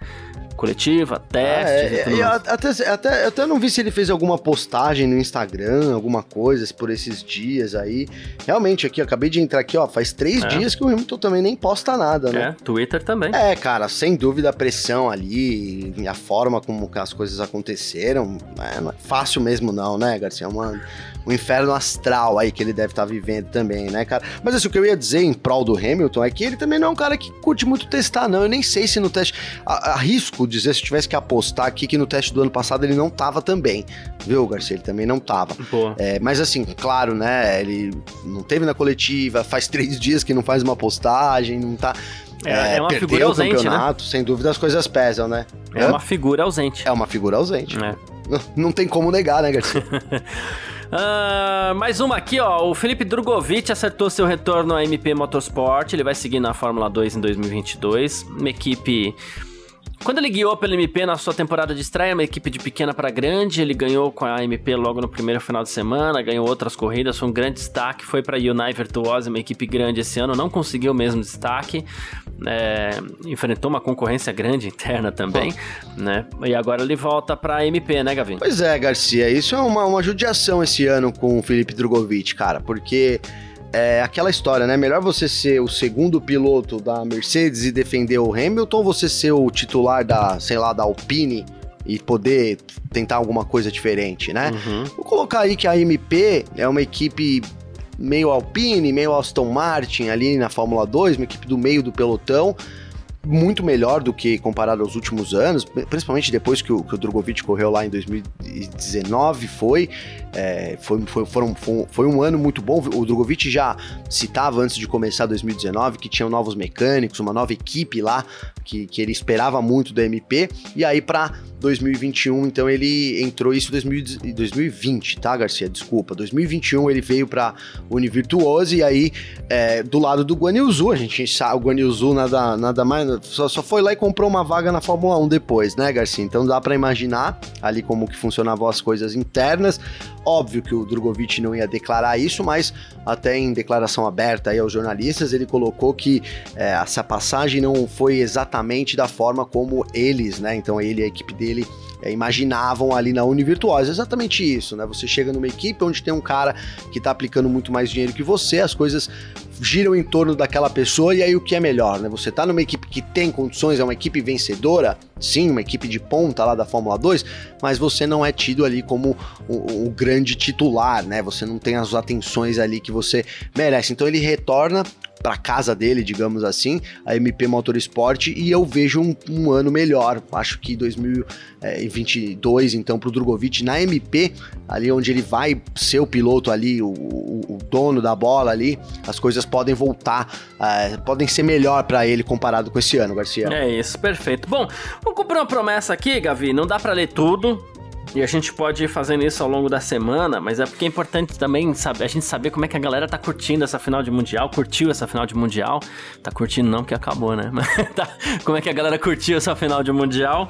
Coletiva, testes e É, e eu mais. até, até, eu até não vi se ele fez alguma postagem no Instagram, alguma coisa por esses dias aí. Realmente, aqui, eu acabei de entrar aqui, ó, faz três É. dias que o Hamilton também nem posta nada, né? É, Twitter também. É, cara, sem dúvida a pressão ali, e a forma como as coisas aconteceram, é, não é fácil mesmo não, né, Garcia? É uma, um inferno astral aí que ele deve estar vivendo também, né, cara? Mas assim, o que eu ia dizer em prol do Hamilton é que ele também não é um cara que curte muito testar, não. Eu nem sei se no teste... a- Arrisco dizer, se eu tivesse que apostar aqui, que no teste do ano passado ele não tava também, viu, Garcia? Ele também não tava. É, mas assim, claro, né? Ele não teve na coletiva, faz três dias que não faz uma postagem, não tá. É, é uma perdeu figura o ausente, né? campeonato, sem dúvida as coisas pesam, né? É Hã? uma figura ausente. É uma figura ausente. É. Não, não tem como negar, né, Garcia? Ah, mais uma aqui, ó. O Felipe Drogovic acertou seu retorno à MP Motorsport. Ele vai seguir na Fórmula 2 em 2022. Uma equipe. Quando ele guiou pela MP na sua temporada de estreia, uma equipe de pequena para grande, ele ganhou com a MP logo no primeiro final de semana, ganhou outras corridas, foi um grande destaque, foi para Unai Virtuosa, uma equipe grande esse ano, não conseguiu o mesmo destaque, é, enfrentou uma concorrência grande interna também, né? E agora ele volta para MP, né, Gavin? pois é, Garcia, isso é uma, uma judiação esse ano com o Felipe Drogovic, cara, porque é aquela história, né? Melhor você ser o segundo piloto da Mercedes e defender o Hamilton, ou você ser o titular da, sei lá, da Alpine e poder tentar alguma coisa diferente, né? Uhum. Vou colocar aí que a MP é uma equipe meio Alpine, meio Aston Martin ali na Fórmula 2, uma equipe do meio do pelotão, muito melhor do que comparado aos últimos anos, principalmente depois que o, que o Drogovic correu lá em 2019, foi, é, foi, foi, foram, foi, foi um ano muito bom. O Drogovic já citava antes de começar 2019 que tinham novos mecânicos, uma nova equipe lá que, que ele esperava muito da MP, e aí para 2021, então ele entrou isso em 2020, tá, Garcia? Desculpa. 2021 ele veio pra Univirtuose e aí é, do lado do Guan Yu Zhu, a gente sabe, o Guan Yu Zhu nada, nada mais, só, só foi lá e comprou uma vaga na Fórmula 1 depois, né, Garcia? Então dá pra imaginar ali como que funcionavam as coisas internas. Óbvio que o Drogovic não ia declarar isso, mas até em declaração aberta aí aos jornalistas, ele colocou que é, essa passagem não foi exatamente da forma como eles, né? Então ele e a equipe dele é, imaginavam ali na Univirtuosa. Exatamente isso, né? Você chega numa equipe onde tem um cara que tá aplicando muito mais dinheiro que você, as coisas giram em torno daquela pessoa e aí o que é melhor, né? Você tá numa equipe que tem condições, é uma equipe vencedora, sim, uma equipe de ponta lá da Fórmula 2, mas você não é tido ali como o, o grande titular, né? Você não tem as atenções ali que você merece. Então ele retorna para casa dele, digamos assim, a MP Motorsport, e eu vejo um, um ano melhor. Acho que 2022, então, para o Drogovic na MP, ali onde ele vai ser o piloto ali, o, o, dono da bola ali, as coisas podem voltar, eh, podem ser melhor para ele comparado com esse ano, Garcia. É isso, perfeito. Bom, vou cumprir uma promessa aqui, Gavi. Não dá pra ler tudo. E a gente pode ir fazendo isso ao longo da semana, mas é porque é importante também saber, a gente saber como é que a galera tá curtindo essa final de Mundial, curtiu essa final de Mundial. Tá curtindo não, porque acabou, né? Mas tá, como é que a galera curtiu essa final de Mundial.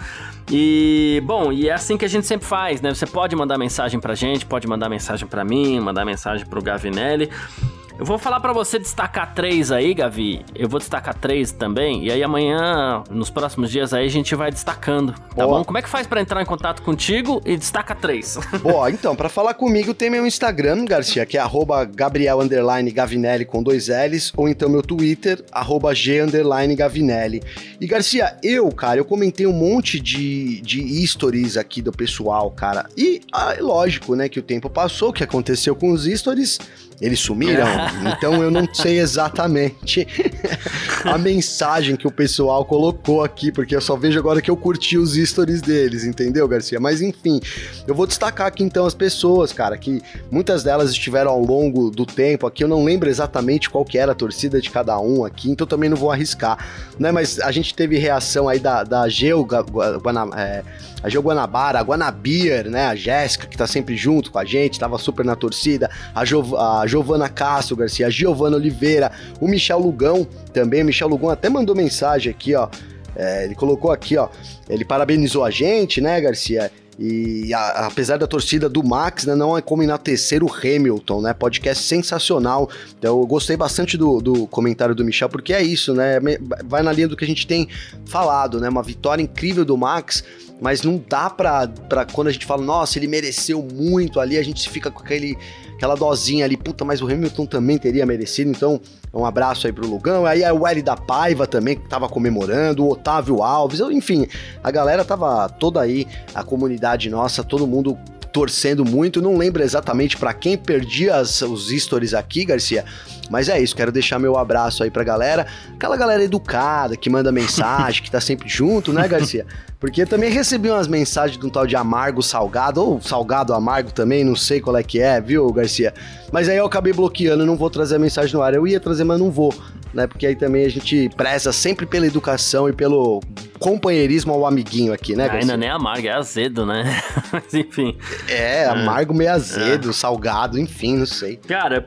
E, bom, e é assim que a gente sempre faz, né? Você pode mandar mensagem pra gente, pode mandar mensagem pra mim, mandar mensagem pro Gavinelli. Eu vou falar para você destacar três aí, Gavi. Eu vou destacar três também. E aí amanhã, nos próximos dias aí, a gente vai destacando. Tá Boa. bom? Como é que faz para entrar em contato contigo e destaca três? Boa, então, para falar comigo tem meu Instagram, Garcia, que é arroba Gabriel Gavinelli com dois L's, ou então meu Twitter, arroba G Gavinelli. E Garcia, eu, cara, eu comentei um monte de, de stories aqui do pessoal, cara. E ah, é lógico, né, que o tempo passou, o que aconteceu com os stories eles sumiram? então eu não sei exatamente a mensagem que o pessoal colocou aqui, porque eu só vejo agora que eu curti os stories deles, entendeu, Garcia? Mas enfim, eu vou destacar aqui então as pessoas, cara, que muitas delas estiveram ao longo do tempo aqui, eu não lembro exatamente qual que era a torcida de cada um aqui, então também não vou arriscar, né? Mas a gente teve reação aí da, da Geo Guana, é, a Geo Guanabara, a Guanabir, né? A Jéssica, que tá sempre junto com a gente, tava super na torcida, a, jo, a Giovana Castro Garcia, a Giovana Oliveira, o Michel Lugão também. O Michel Lugão até mandou mensagem aqui, ó. É, ele colocou aqui, ó. Ele parabenizou a gente, né, Garcia? E a, apesar da torcida do Max, né, não é como enaltecer o Hamilton, né? Podcast sensacional. Então, eu gostei bastante do, do comentário do Michel, porque é isso, né? Vai na linha do que a gente tem falado, né? Uma vitória incrível do Max mas não dá pra, pra quando a gente fala, nossa, ele mereceu muito ali, a gente fica com aquele, aquela dosinha ali, puta, mas o Hamilton também teria merecido, então um abraço aí pro Lugão, aí a Welly da Paiva também, que tava comemorando, o Otávio Alves, enfim, a galera tava toda aí, a comunidade nossa, todo mundo torcendo muito, não lembro exatamente para quem perdi as, os stories aqui, Garcia, mas é isso, quero deixar meu abraço aí pra galera, aquela galera educada, que manda mensagem, que tá sempre junto, né, Garcia? Porque também recebi umas mensagens de um tal de amargo salgado, ou salgado amargo também, não sei qual é que é, viu, Garcia? Mas aí eu acabei bloqueando, não vou trazer a mensagem no ar. Eu ia trazer, mas não vou, né? Porque aí também a gente preza sempre pela educação e pelo companheirismo ao amiguinho aqui, né, Garcia? Ainda nem é amargo, é azedo, né? mas enfim. É, amargo meio azedo, é. salgado, enfim, não sei. Cara,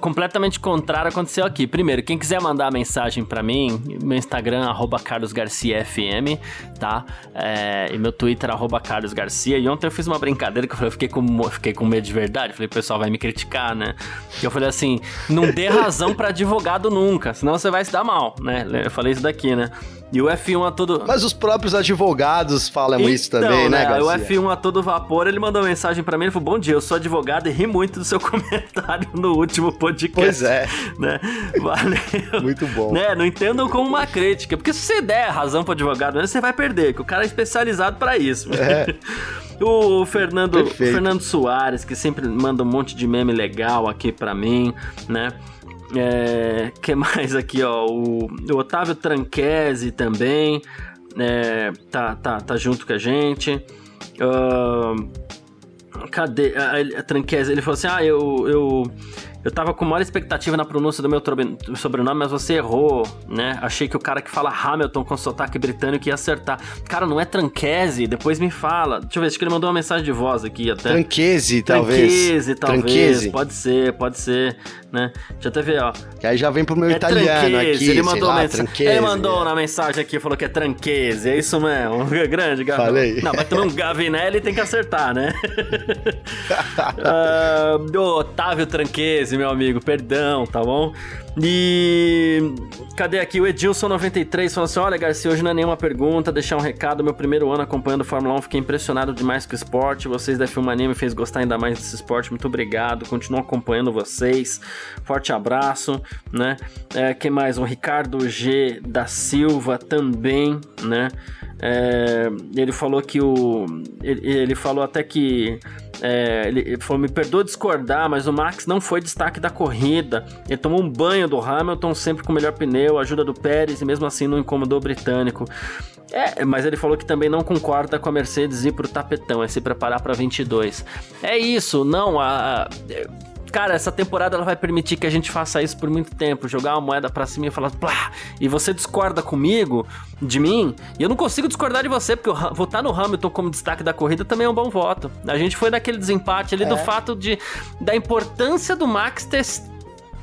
completamente contrário aconteceu aqui. Primeiro, quem quiser mandar mensagem para mim, meu Instagram, arroba carlosgarciafm, tá? É, e meu Twitter, arroba Carlos Garcia. E ontem eu fiz uma brincadeira que eu falei, eu fiquei com, fiquei com medo de verdade. Falei, o pessoal vai me criticar, né? E eu falei assim, não dê razão para advogado nunca, senão você vai se dar mal, né? Eu falei isso daqui, né? E o F1 a todo. Mas os próprios advogados falam então, isso também, né, né O F1 a todo vapor, ele mandou uma mensagem para mim, ele falou: Bom dia, eu sou advogado e ri muito do seu comentário no último podcast. Pois é. Né? Valeu. Muito bom. Né? Não entendam como uma crítica, porque se você der razão pro advogado, você vai perder, que o cara é especializado para isso. É. O Fernando, o Fernando Soares, que sempre manda um monte de meme legal aqui para mim, né? É, que mais aqui, ó? O, o Otávio Tranquese também é, tá, tá, tá junto com a gente. Uh, cadê? A, a Tranquese, ele falou assim: Ah, eu, eu eu tava com maior expectativa na pronúncia do meu sobrenome, mas você errou, né? Achei que o cara que fala Hamilton com sotaque britânico ia acertar. Cara, não é Tranquese, depois me fala. Deixa eu ver, acho que ele mandou uma mensagem de voz aqui até. Tranquese, talvez. Tranquese, talvez. Tranquese. Pode ser, pode ser, né? Deixa eu até ver, ó. Que aí já vem pro meu é italiano tranquese. aqui, ele mandou, lá, ele mandou na mensagem aqui, falou que é Tranquese, é isso mesmo. Grande, Gavinelli. Falei. Não, mas também um Gavinelli tem que acertar, né? uh, Otávio Tranquese, meu amigo, perdão, tá bom? E cadê aqui? O Edilson93 falou assim: Olha, Garcia, hoje não é nenhuma pergunta, deixar um recado. Meu primeiro ano acompanhando Fórmula 1, fiquei impressionado demais com o esporte. Vocês da Filmania me fez gostar ainda mais desse esporte. Muito obrigado. Continuo acompanhando vocês. Forte abraço, né? É, que mais? O Ricardo G da Silva também, né? É, ele falou que o. Ele, ele falou até que é, ele falou: me perdoa discordar, mas o Max não foi destaque da corrida. Ele tomou um banho do Hamilton, sempre com o melhor pneu, ajuda do Pérez e mesmo assim não incomodou o britânico. É, mas ele falou que também não concorda com a Mercedes ir pro tapetão, é se preparar para 22. É isso, não, a, a Cara, essa temporada ela vai permitir que a gente faça isso por muito tempo, jogar uma moeda para cima e falar, plá, e você discorda comigo, de mim, e eu não consigo discordar de você, porque votar no Hamilton como destaque da corrida também é um bom voto. A gente foi naquele desempate ali é. do fato de da importância do Max ter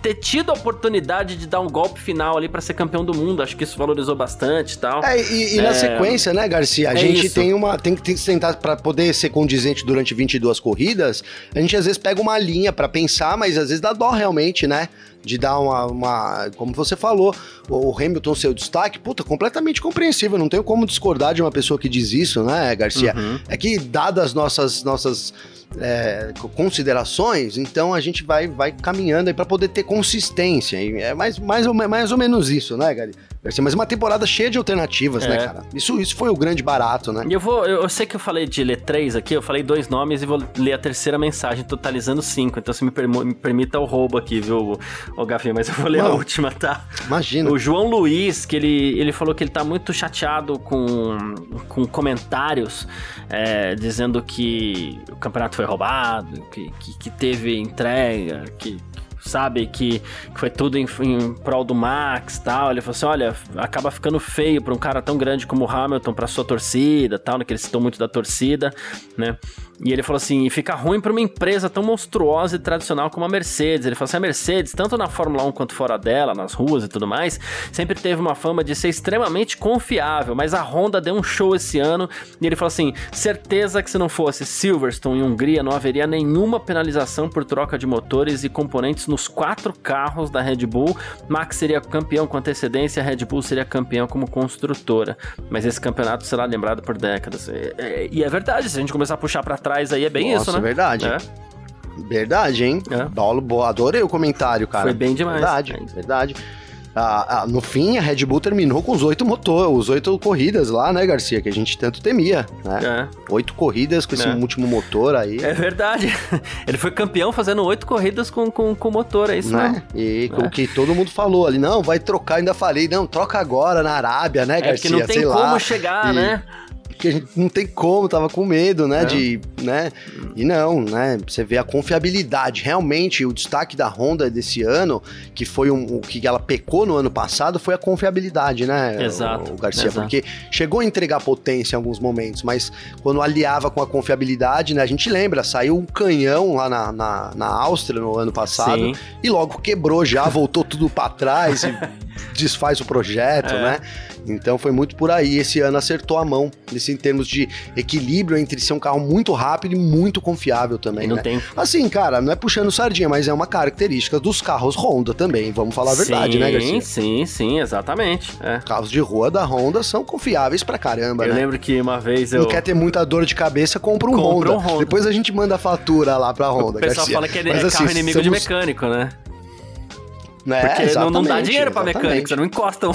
ter tido a oportunidade de dar um golpe final ali para ser campeão do mundo. Acho que isso valorizou bastante e tal. É, e, e na é... sequência, né, Garcia? A é gente isso. tem uma. Tem que tentar, para poder ser condizente durante 22 corridas, a gente às vezes pega uma linha para pensar, mas às vezes dá dó realmente, né? De dar uma, uma, Como você falou, o Hamilton seu destaque, puta, completamente compreensível. Não tenho como discordar de uma pessoa que diz isso, né, Garcia? Uhum. É que, dadas nossas, nossas é, considerações, então a gente vai, vai caminhando aí para poder ter consistência. E é mais, mais, ou, mais ou menos isso, né, Gary? Mas uma temporada cheia de alternativas, né, é. né, cara? Isso, isso foi o grande barato, né? Eu vou. Eu, eu, sei que eu falei de ler três aqui, eu falei dois nomes e vou ler a terceira mensagem, totalizando cinco. Então, se me, me permita o roubo aqui, viu, o Gavi? Mas eu vou ler Não, a última, tá? Imagina. O João Luiz, que ele, ele falou que ele tá muito chateado com, com comentários é, dizendo que o campeonato foi roubado, que, que, que teve entrega, que sabe? Que, que foi tudo em, em prol do Max tal. Ele falou assim: olha, acaba ficando feio para um cara tão grande como o Hamilton, para sua torcida tal, né? Que ele citou muito da torcida, né? E ele falou assim: fica ruim para uma empresa tão monstruosa e tradicional como a Mercedes. Ele falou assim: a Mercedes, tanto na Fórmula 1 quanto fora dela, nas ruas e tudo mais, sempre teve uma fama de ser extremamente confiável. Mas a Honda deu um show esse ano e ele falou assim: certeza que se não fosse Silverstone e Hungria, não haveria nenhuma penalização por troca de motores e componentes nos quatro carros da Red Bull. Max seria campeão com antecedência, a Red Bull seria campeão como construtora. Mas esse campeonato será lembrado por décadas. E é, e é verdade, se a gente começar a puxar para trás aí é bem Nossa, isso, né? É verdade. É. Verdade, hein? É. Paulo, adorei o comentário, cara. Foi bem demais. Verdade, é verdade. Ah, ah, no fim, a Red Bull terminou com os oito motores, os oito corridas lá, né, Garcia? Que a gente tanto temia, né? É. Oito corridas com esse é. último motor aí. É verdade. Ele foi campeão fazendo oito corridas com, com, com motor, é isso né? E é. o que todo mundo falou ali, não, vai trocar, ainda falei, não, troca agora na Arábia, né, Garcia? É que não tem Sei como lá. chegar, e... né? Que a gente não tem como, tava com medo, né, é. de, né, e não, né, você vê a confiabilidade, realmente o destaque da Honda desse ano, que foi um, o que ela pecou no ano passado, foi a confiabilidade, né, Exato, o, o Garcia, exato. porque chegou a entregar potência em alguns momentos, mas quando aliava com a confiabilidade, né, a gente lembra, saiu um canhão lá na, na, na Áustria no ano passado, Sim. e logo quebrou já, voltou tudo para trás e desfaz o projeto, é. né, então foi muito por aí. Esse ano acertou a mão nesse, em termos de equilíbrio entre ser um carro muito rápido e muito confiável também. E não né? tem. Assim, cara, não é puxando sardinha, mas é uma característica dos carros Honda também. Vamos falar a verdade, né, sim, né, Garcia? Sim, sim, exatamente. É. Carros de rua da Honda são confiáveis pra caramba, eu né? Eu lembro que uma vez eu. Não quer ter muita dor de cabeça, compra um, compra Honda. um Honda. Depois a gente manda a fatura lá pra Honda. O pessoal Garcia. fala que é, mas, assim, carro inimigo somos... de mecânico, né? Né? Porque não, não, dá dinheiro pra mecânico, você não encosta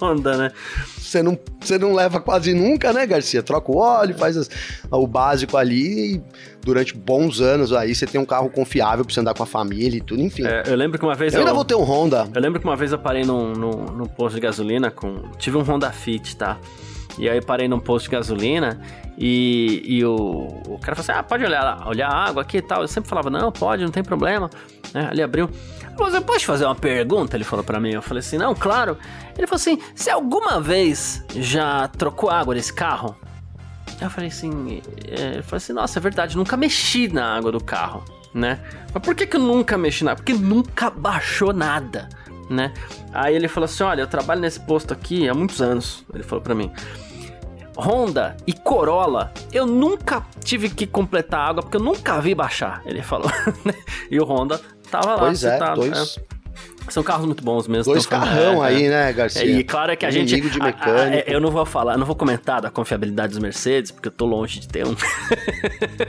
Honda, né? Você não, você não leva quase nunca, né, Garcia? Troca o óleo, faz as, o básico ali e durante bons anos aí você tem um carro confiável pra você andar com a família e tudo, enfim. É, eu lembro que uma vez eu, eu ainda vou ter um Honda. Eu lembro que uma vez eu parei num, num, num posto de gasolina com. Tive um Honda Fit, tá? E aí parei num posto de gasolina e, e o, o cara falou assim: Ah, pode olhar, olhar a água aqui e tal. Eu sempre falava, não, pode, não tem problema. É, ali abriu. Você pode fazer uma pergunta? Ele falou para mim. Eu falei assim, não, claro. Ele falou assim, você alguma vez já trocou água nesse carro? Eu falei assim, é, eu falei assim, nossa, é verdade, nunca mexi na água do carro, né? Mas por que que eu nunca mexi na água? Porque nunca baixou nada, né? Aí ele falou assim, olha, eu trabalho nesse posto aqui há muitos anos. Ele falou para mim. Honda e Corolla, eu nunca tive que completar água porque eu nunca vi baixar, ele falou. Né? e o Honda tava lá. Pois é, citado, é, dois... São carros muito bons mesmo. Dois carrão é, aí, é. né, Garcia? E claro é que a gente. de mecânico. A, a, é, eu não vou falar, não vou comentar da confiabilidade dos Mercedes, porque eu tô longe de ter um.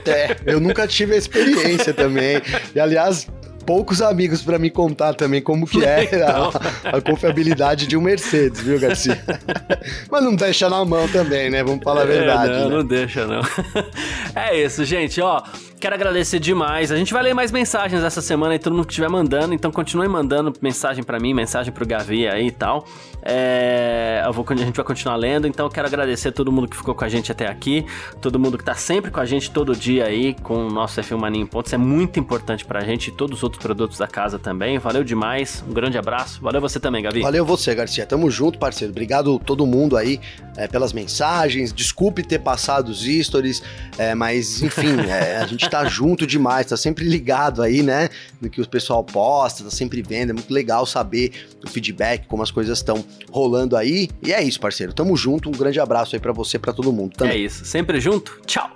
É, eu nunca tive a experiência também. E aliás, poucos amigos para me contar também como que é então. a, a, confiabilidade de um Mercedes, viu, Garcia? Mas não deixa na mão também, né? Vamos falar a verdade. É, não, né? não deixa, não. é isso, gente, ó. Quero agradecer demais. A gente vai ler mais mensagens essa semana e todo mundo que estiver mandando. Então continue mandando mensagem para mim, mensagem pro Gavi aí e tal. É, eu vou, a gente vai continuar lendo. Então quero agradecer a todo mundo que ficou com a gente até aqui. Todo mundo que tá sempre com a gente todo dia aí com o nosso F1 Mania em Pontos. É muito importante pra gente e todos os outros produtos da casa também. Valeu demais. Um grande abraço. Valeu você também, Gavi. Valeu você, Garcia. Tamo junto, parceiro. Obrigado todo mundo aí é, pelas mensagens. Desculpe ter passado os stories, é, mas enfim, é, a gente tá junto demais, tá sempre ligado aí, né? No que o pessoal posta, tá sempre vendo. É muito legal saber o feedback, como as coisas estão rolando aí. E é isso, parceiro. Tamo junto. Um grande abraço aí para você, para todo mundo. Também. É isso. Sempre junto. Tchau.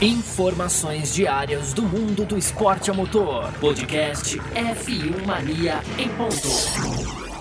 Informações diárias do mundo do esporte a motor. Podcast F1 Mania em ponto.